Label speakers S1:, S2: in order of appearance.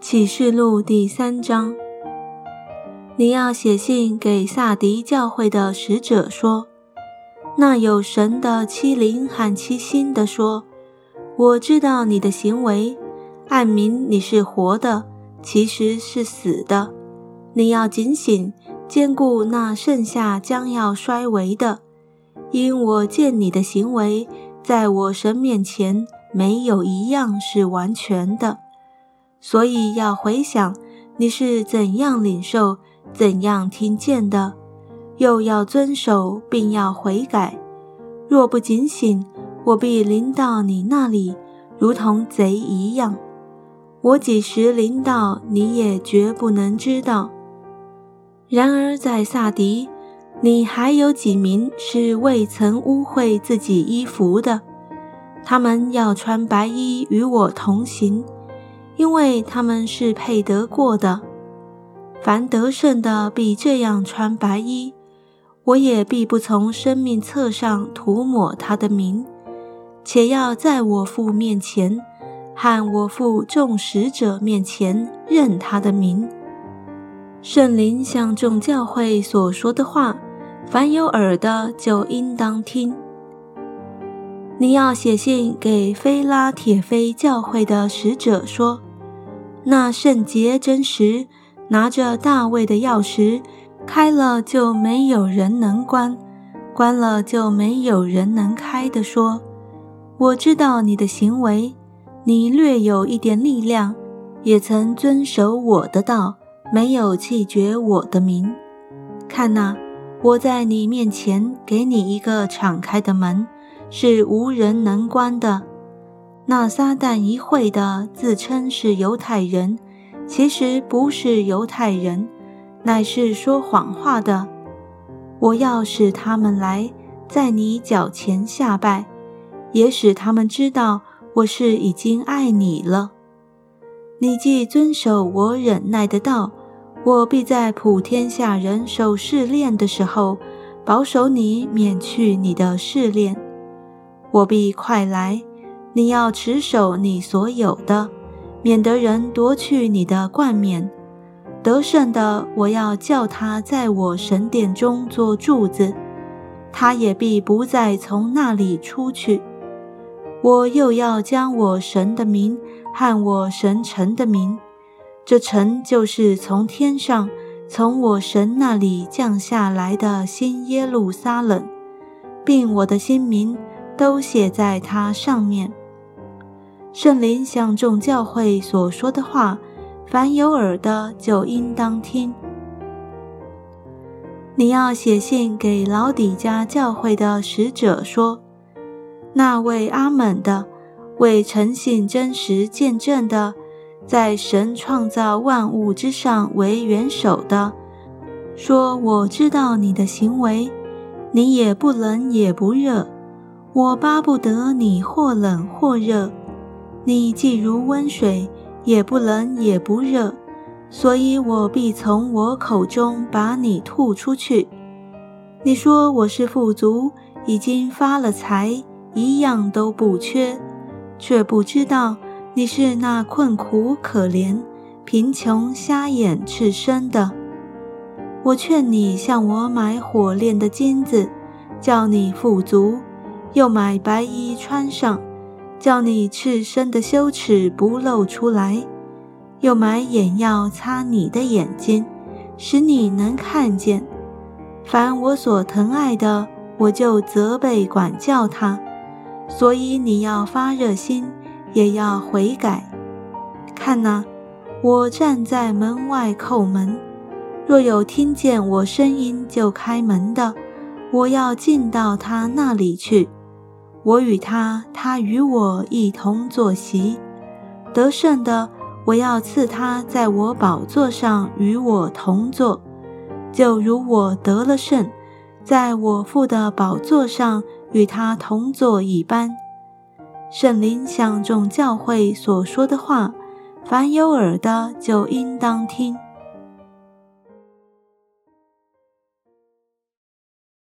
S1: 启示录第三章，你要写信给萨迪教会的使者说：那有神的欺凌和欺心的说，我知道你的行为，暗明你是活的，其实是死的。你要警醒，兼顾那剩下将要衰微的，因我见你的行为，在我神面前没有一样是完全的。所以要回想你是怎样领受、怎样听见的，又要遵守，并要悔改。若不警醒，我必临到你那里，如同贼一样。我几时临到，你也绝不能知道。然而在萨迪，你还有几名是未曾污秽自己衣服的，他们要穿白衣与我同行。因为他们是配得过的，凡得胜的必这样穿白衣，我也必不从生命册上涂抹他的名，且要在我父面前和我父众使者面前认他的名。圣灵向众教会所说的话，凡有耳的就应当听。你要写信给菲拉铁菲教会的使者说。那圣洁真实，拿着大卫的钥匙，开了就没有人能关，关了就没有人能开的说：“我知道你的行为，你略有一点力量，也曾遵守我的道，没有弃绝我的名。看哪，我在你面前给你一个敞开的门，是无人能关的。”那撒旦一会的自称是犹太人，其实不是犹太人，乃是说谎话的。我要使他们来，在你脚前下拜，也使他们知道我是已经爱你了。你既遵守我忍耐的道，我必在普天下人受试炼的时候，保守你免去你的试炼。我必快来。你要持守你所有的，免得人夺去你的冠冕。得胜的，我要叫他在我神殿中做柱子，他也必不再从那里出去。我又要将我神的名和我神城的名，这城就是从天上从我神那里降下来的新耶路撒冷，并我的新名都写在它上面。圣灵向众教会所说的话，凡有耳的就应当听。你要写信给老底家教会的使者说：那位阿门的，为诚信真实见证的，在神创造万物之上为元首的，说：我知道你的行为，你也不冷也不热，我巴不得你或冷或热。你既如温水，也不冷也不热，所以我必从我口中把你吐出去。你说我是富足，已经发了财，一样都不缺，却不知道你是那困苦可怜、贫穷瞎眼赤身的。我劝你向我买火炼的金子，叫你富足；又买白衣穿上。叫你赤身的羞耻不露出来，又买眼药擦你的眼睛，使你能看见。凡我所疼爱的，我就责备管教他。所以你要发热心，也要悔改。看哪，我站在门外叩门，若有听见我声音就开门的，我要进到他那里去。我与他，他与我一同坐席。得胜的，我要赐他在我宝座上与我同坐，就如我得了胜，在我父的宝座上与他同坐一般。圣灵向众教会所说的话，凡有耳的就应当听。